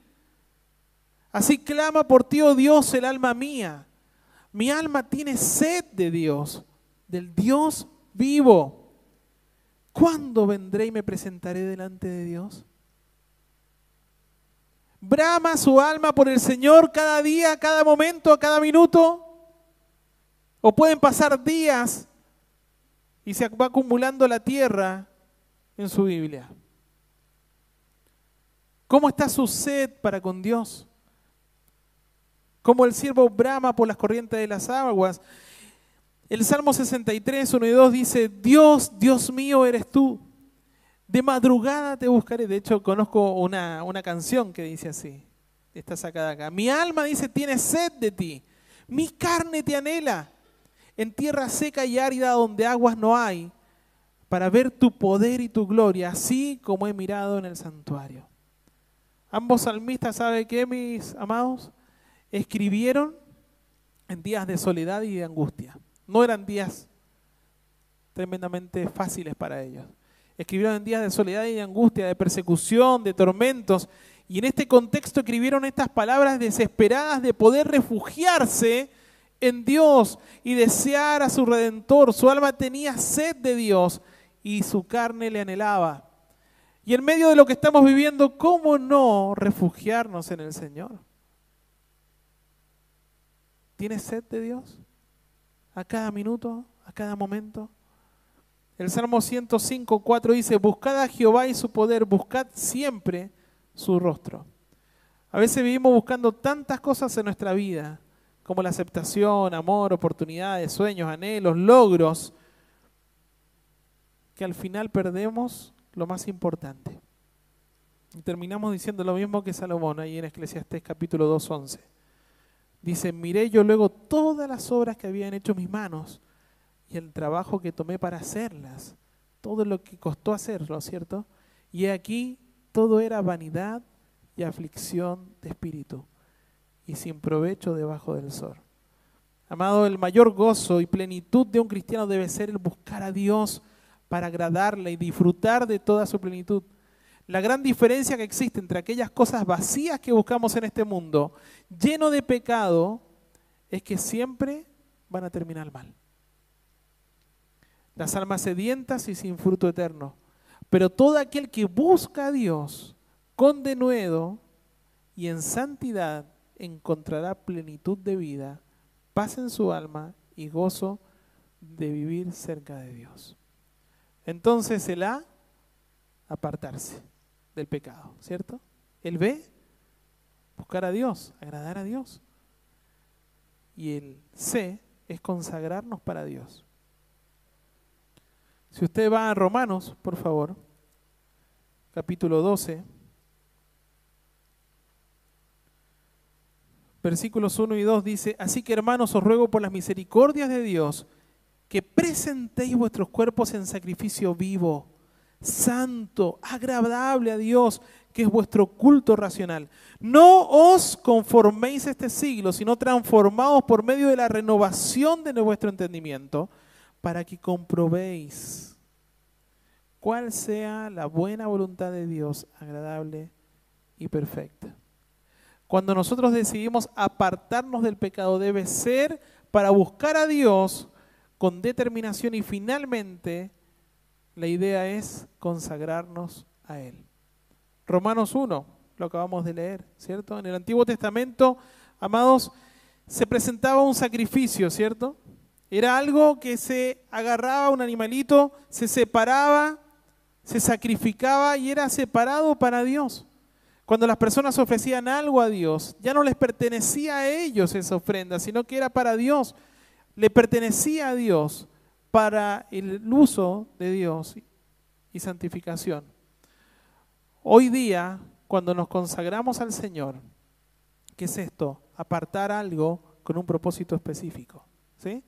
Así clama por ti, oh Dios, el alma mía. Mi alma tiene sed de Dios, del Dios vivo. ¿Cuándo vendré y me presentaré delante de Dios? brama su alma por el Señor cada día, cada momento, cada minuto? ¿O pueden pasar días y se va acumulando la tierra en su Biblia? ¿Cómo está su sed para con Dios? Como el siervo brama por las corrientes de las aguas. El Salmo 63, 1 y 2 dice, Dios, Dios mío eres tú de madrugada te buscaré. De hecho, conozco una, una canción que dice así. Está sacada acá. Mi alma dice, tiene sed de ti. Mi carne te anhela. En tierra seca y árida donde aguas no hay, para ver tu poder y tu gloria, así como he mirado en el santuario. Ambos salmistas, ¿sabe qué, mis amados? Escribieron en días de soledad y de angustia. No eran días tremendamente fáciles para ellos escribieron en días de soledad y de angustia, de persecución, de tormentos. Y en este contexto escribieron estas palabras desesperadas de poder refugiarse en Dios y desear a su redentor. Su alma tenía sed de Dios y su carne le anhelaba. Y en medio de lo que estamos viviendo, ¿cómo no refugiarnos en el Señor? ¿Tienes sed de Dios? A cada minuto, a cada momento. El Salmo 105, 4 dice, buscad a Jehová y su poder, buscad siempre su rostro. A veces vivimos buscando tantas cosas en nuestra vida, como la aceptación, amor, oportunidades, sueños, anhelos, logros, que al final perdemos lo más importante. Y terminamos diciendo lo mismo que Salomón ahí en Eclesiastés capítulo 2, 11. Dice, miré yo luego todas las obras que habían hecho mis manos y el trabajo que tomé para hacerlas, todo lo que costó hacerlo, ¿cierto? Y aquí todo era vanidad y aflicción de espíritu y sin provecho debajo del sol. Amado, el mayor gozo y plenitud de un cristiano debe ser el buscar a Dios para agradarle y disfrutar de toda su plenitud. La gran diferencia que existe entre aquellas cosas vacías que buscamos en este mundo, lleno de pecado, es que siempre van a terminar mal las almas sedientas y sin fruto eterno. Pero todo aquel que busca a Dios con denuedo y en santidad encontrará plenitud de vida, paz en su alma y gozo de vivir cerca de Dios. Entonces el A, apartarse del pecado, ¿cierto? El B, buscar a Dios, agradar a Dios. Y el C es consagrarnos para Dios. Si usted va a Romanos, por favor, capítulo 12, versículos 1 y 2 dice, así que hermanos os ruego por las misericordias de Dios que presentéis vuestros cuerpos en sacrificio vivo, santo, agradable a Dios, que es vuestro culto racional. No os conforméis a este siglo, sino transformaos por medio de la renovación de vuestro entendimiento para que comprobéis cuál sea la buena voluntad de Dios, agradable y perfecta. Cuando nosotros decidimos apartarnos del pecado debe ser para buscar a Dios con determinación y finalmente la idea es consagrarnos a Él. Romanos 1, lo acabamos de leer, ¿cierto? En el Antiguo Testamento, amados, se presentaba un sacrificio, ¿cierto? Era algo que se agarraba un animalito, se separaba, se sacrificaba y era separado para Dios. Cuando las personas ofrecían algo a Dios, ya no les pertenecía a ellos esa ofrenda, sino que era para Dios. Le pertenecía a Dios para el uso de Dios y santificación. Hoy día, cuando nos consagramos al Señor, ¿qué es esto? Apartar algo con un propósito específico. ¿sí?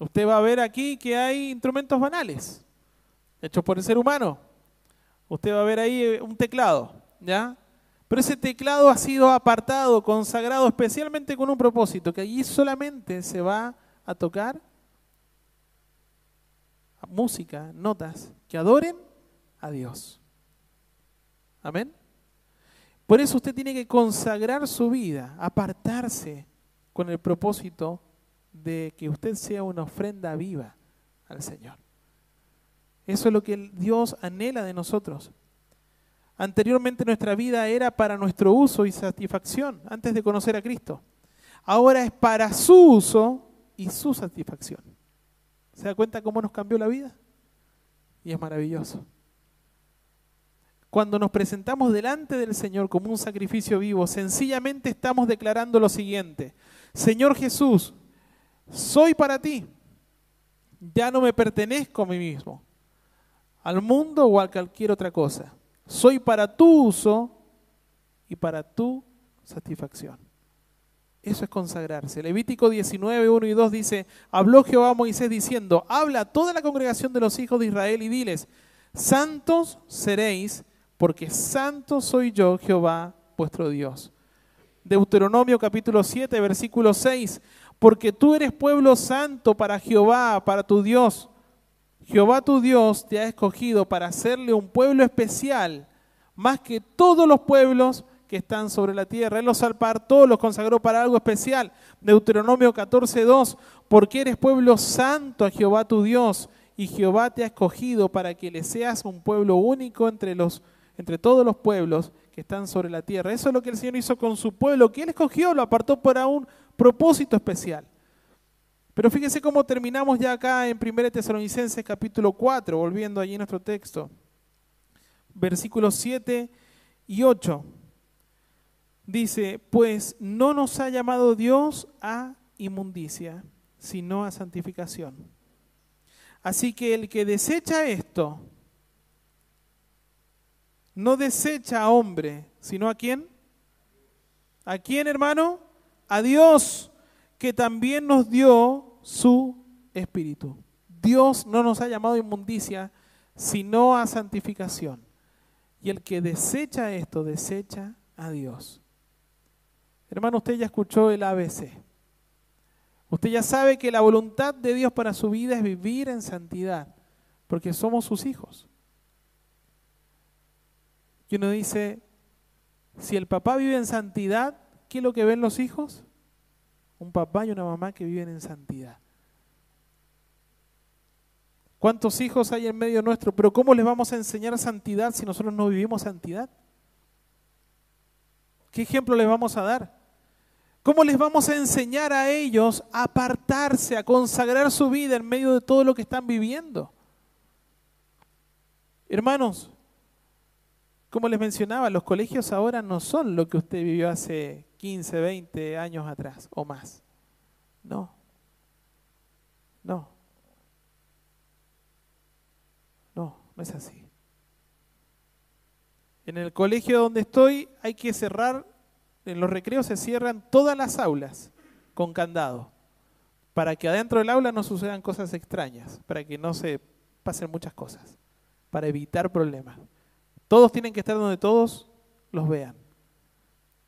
Usted va a ver aquí que hay instrumentos banales, hechos por el ser humano. Usted va a ver ahí eh, un teclado, ¿ya? Pero ese teclado ha sido apartado, consagrado especialmente con un propósito, que allí solamente se va a tocar música, notas, que adoren a Dios. Amén. Por eso usted tiene que consagrar su vida, apartarse con el propósito de que usted sea una ofrenda viva al Señor. Eso es lo que Dios anhela de nosotros. Anteriormente nuestra vida era para nuestro uso y satisfacción, antes de conocer a Cristo. Ahora es para su uso y su satisfacción. ¿Se da cuenta cómo nos cambió la vida? Y es maravilloso. Cuando nos presentamos delante del Señor como un sacrificio vivo, sencillamente estamos declarando lo siguiente. Señor Jesús, soy para ti. Ya no me pertenezco a mí mismo, al mundo o a cualquier otra cosa. Soy para tu uso y para tu satisfacción. Eso es consagrarse. Levítico 19, 1 y 2 dice, habló Jehová a Moisés diciendo, habla a toda la congregación de los hijos de Israel y diles, santos seréis, porque santo soy yo, Jehová, vuestro Dios. Deuteronomio capítulo 7, versículo 6, porque tú eres pueblo santo para Jehová, para tu Dios. Jehová tu Dios te ha escogido para hacerle un pueblo especial, más que todos los pueblos que están sobre la tierra. Él los apartó, los consagró para algo especial. Deuteronomio 14.2, porque eres pueblo santo a Jehová tu Dios, y Jehová te ha escogido para que le seas un pueblo único entre, los, entre todos los pueblos que están sobre la tierra. Eso es lo que el Señor hizo con su pueblo, que Él escogió, lo apartó para un propósito especial. Pero fíjense cómo terminamos ya acá en 1 Tesalonicenses capítulo 4, volviendo allí nuestro texto. Versículos 7 y 8. Dice, pues no nos ha llamado Dios a inmundicia, sino a santificación. Así que el que desecha esto, no desecha a hombre, sino a quién? ¿A quién, hermano? a Dios que también nos dio su espíritu. Dios no nos ha llamado a inmundicia, sino a santificación. Y el que desecha esto, desecha a Dios. Hermano, usted ya escuchó el ABC. Usted ya sabe que la voluntad de Dios para su vida es vivir en santidad, porque somos sus hijos. Y uno dice, si el papá vive en santidad, ¿Qué es lo que ven los hijos? Un papá y una mamá que viven en santidad. ¿Cuántos hijos hay en medio nuestro? Pero ¿cómo les vamos a enseñar santidad si nosotros no vivimos santidad? ¿Qué ejemplo les vamos a dar? ¿Cómo les vamos a enseñar a ellos a apartarse, a consagrar su vida en medio de todo lo que están viviendo? Hermanos, como les mencionaba, los colegios ahora no son lo que usted vivió hace 15, 20 años atrás o más. No. No. No, no es así. En el colegio donde estoy hay que cerrar, en los recreos se cierran todas las aulas con candado, para que adentro del aula no sucedan cosas extrañas, para que no se pasen muchas cosas, para evitar problemas. Todos tienen que estar donde todos los vean.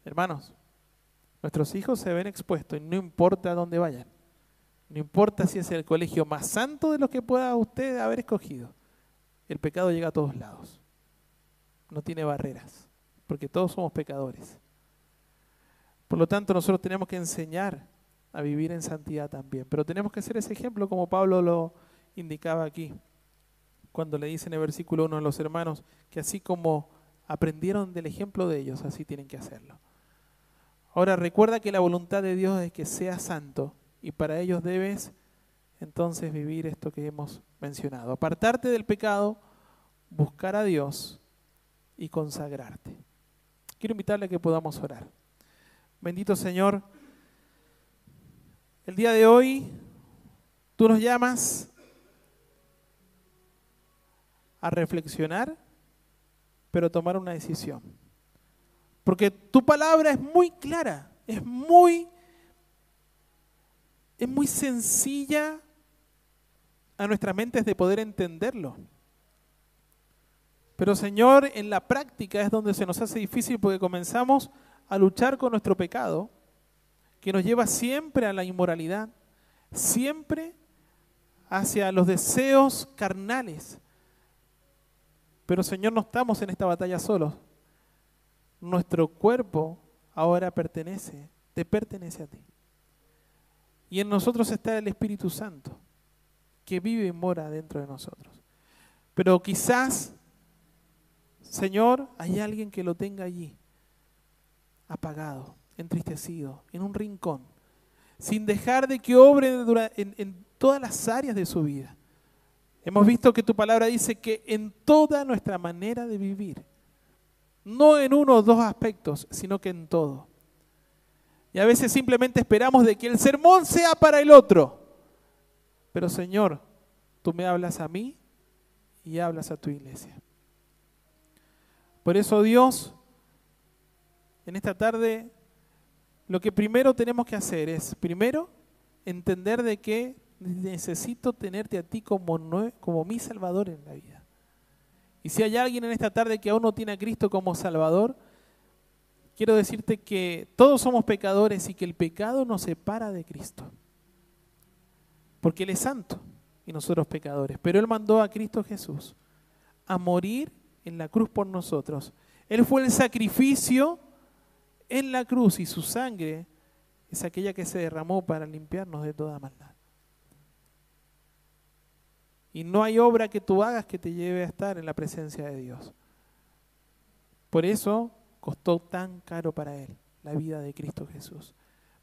Hermanos, nuestros hijos se ven expuestos y no importa a dónde vayan. No importa si es el colegio más santo de los que pueda usted haber escogido. El pecado llega a todos lados. No tiene barreras, porque todos somos pecadores. Por lo tanto, nosotros tenemos que enseñar a vivir en santidad también. Pero tenemos que ser ese ejemplo como Pablo lo indicaba aquí cuando le dicen en el versículo 1 a los hermanos que así como aprendieron del ejemplo de ellos, así tienen que hacerlo. Ahora recuerda que la voluntad de Dios es que seas santo y para ellos debes entonces vivir esto que hemos mencionado. Apartarte del pecado, buscar a Dios y consagrarte. Quiero invitarle a que podamos orar. Bendito Señor, el día de hoy tú nos llamas a reflexionar, pero tomar una decisión. Porque tu palabra es muy clara, es muy es muy sencilla a nuestras mentes de poder entenderlo. Pero Señor, en la práctica es donde se nos hace difícil porque comenzamos a luchar con nuestro pecado, que nos lleva siempre a la inmoralidad, siempre hacia los deseos carnales. Pero Señor, no estamos en esta batalla solos. Nuestro cuerpo ahora pertenece, te pertenece a ti. Y en nosotros está el Espíritu Santo, que vive y mora dentro de nosotros. Pero quizás, Señor, hay alguien que lo tenga allí, apagado, entristecido, en un rincón, sin dejar de que obre en, en todas las áreas de su vida. Hemos visto que tu palabra dice que en toda nuestra manera de vivir, no en uno o dos aspectos, sino que en todo. Y a veces simplemente esperamos de que el sermón sea para el otro. Pero Señor, tú me hablas a mí y hablas a tu iglesia. Por eso Dios, en esta tarde, lo que primero tenemos que hacer es, primero, entender de que necesito tenerte a ti como, mi Salvador en la vida. Y si hay alguien en esta tarde que aún no tiene a Cristo como Salvador, quiero decirte que todos somos pecadores y que el pecado nos separa de Cristo. Porque Él es santo y nosotros pecadores. Pero Él mandó a Cristo Jesús a morir en la cruz por nosotros. Él fue el sacrificio en la cruz y su sangre es aquella que se derramó para limpiarnos de toda maldad. Y no hay obra que tú hagas que te lleve a estar en la presencia de Dios. Por eso costó tan caro para Él la vida de Cristo Jesús.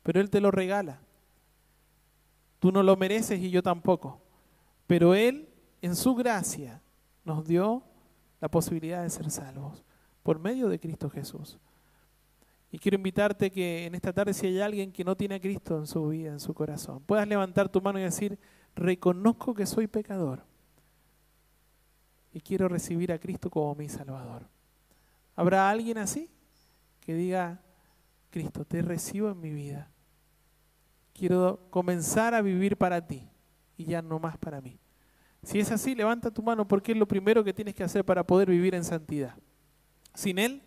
Pero Él te lo regala. Tú no lo mereces y yo tampoco. Pero Él, en su gracia, nos dio la posibilidad de ser salvos por medio de Cristo Jesús. Y quiero invitarte que en esta tarde, si hay alguien que no tiene a Cristo en su vida, en su corazón, puedas levantar tu mano y decir, reconozco que soy pecador y quiero recibir a Cristo como mi Salvador. ¿Habrá alguien así que diga, Cristo, te recibo en mi vida? Quiero comenzar a vivir para ti y ya no más para mí. Si es así, levanta tu mano porque es lo primero que tienes que hacer para poder vivir en santidad. Sin Él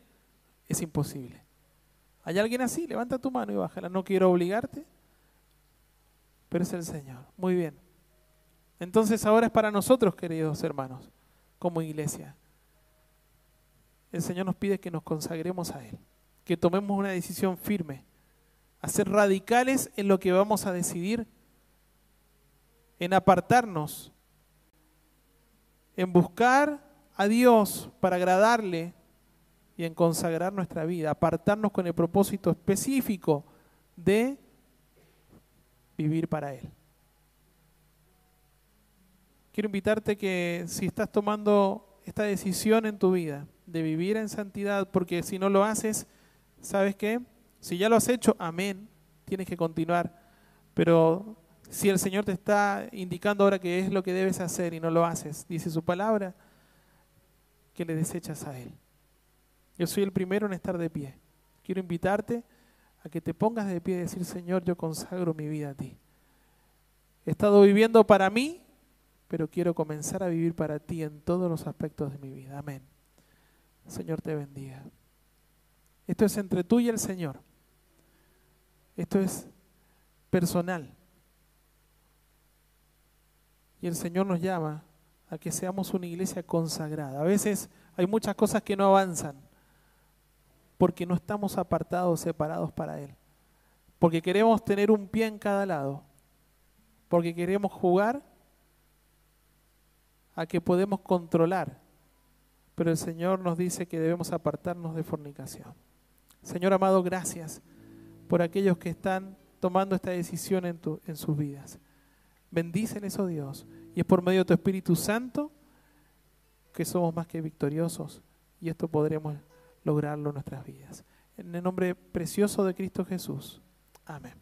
es imposible. ¿Hay alguien así? Levanta tu mano y bájala. No quiero obligarte, pero es el Señor. Muy bien. Entonces ahora es para nosotros, queridos hermanos, como iglesia el Señor nos pide que nos consagremos a Él, que tomemos una decisión firme, a ser radicales en lo que vamos a decidir, en apartarnos, en buscar a Dios para agradarle y en consagrar nuestra vida, apartarnos con el propósito específico de vivir para Él. Quiero invitarte que si estás tomando esta decisión en tu vida, de vivir en santidad, porque si no lo haces, ¿sabes qué? Si ya lo has hecho, amén, tienes que continuar. Pero si el Señor te está indicando ahora que es lo que debes hacer y no lo haces, dice su palabra, que le desechas a Él. Yo soy el primero en estar de pie. Quiero invitarte a que te pongas de pie y decir, Señor, yo consagro mi vida a ti. He estado viviendo para mí, pero quiero comenzar a vivir para ti en todos los aspectos de mi vida. Amén. Señor te bendiga. Esto es entre tú y el Señor. Esto es personal. Y el Señor nos llama a que seamos una iglesia consagrada. A veces hay muchas cosas que no avanzan porque no estamos apartados, separados para Él. Porque queremos tener un pie en cada lado. Porque queremos jugar a que podemos controlar pero el Señor nos dice que debemos apartarnos de fornicación. Señor amado, gracias por aquellos que están tomando esta decisión en, sus vidas. Bendíceles, oh Dios, y es por medio de tu Espíritu Santo que somos más que victoriosos y esto podremos lograrlo en nuestras vidas. En el nombre precioso de Cristo Jesús. Amén.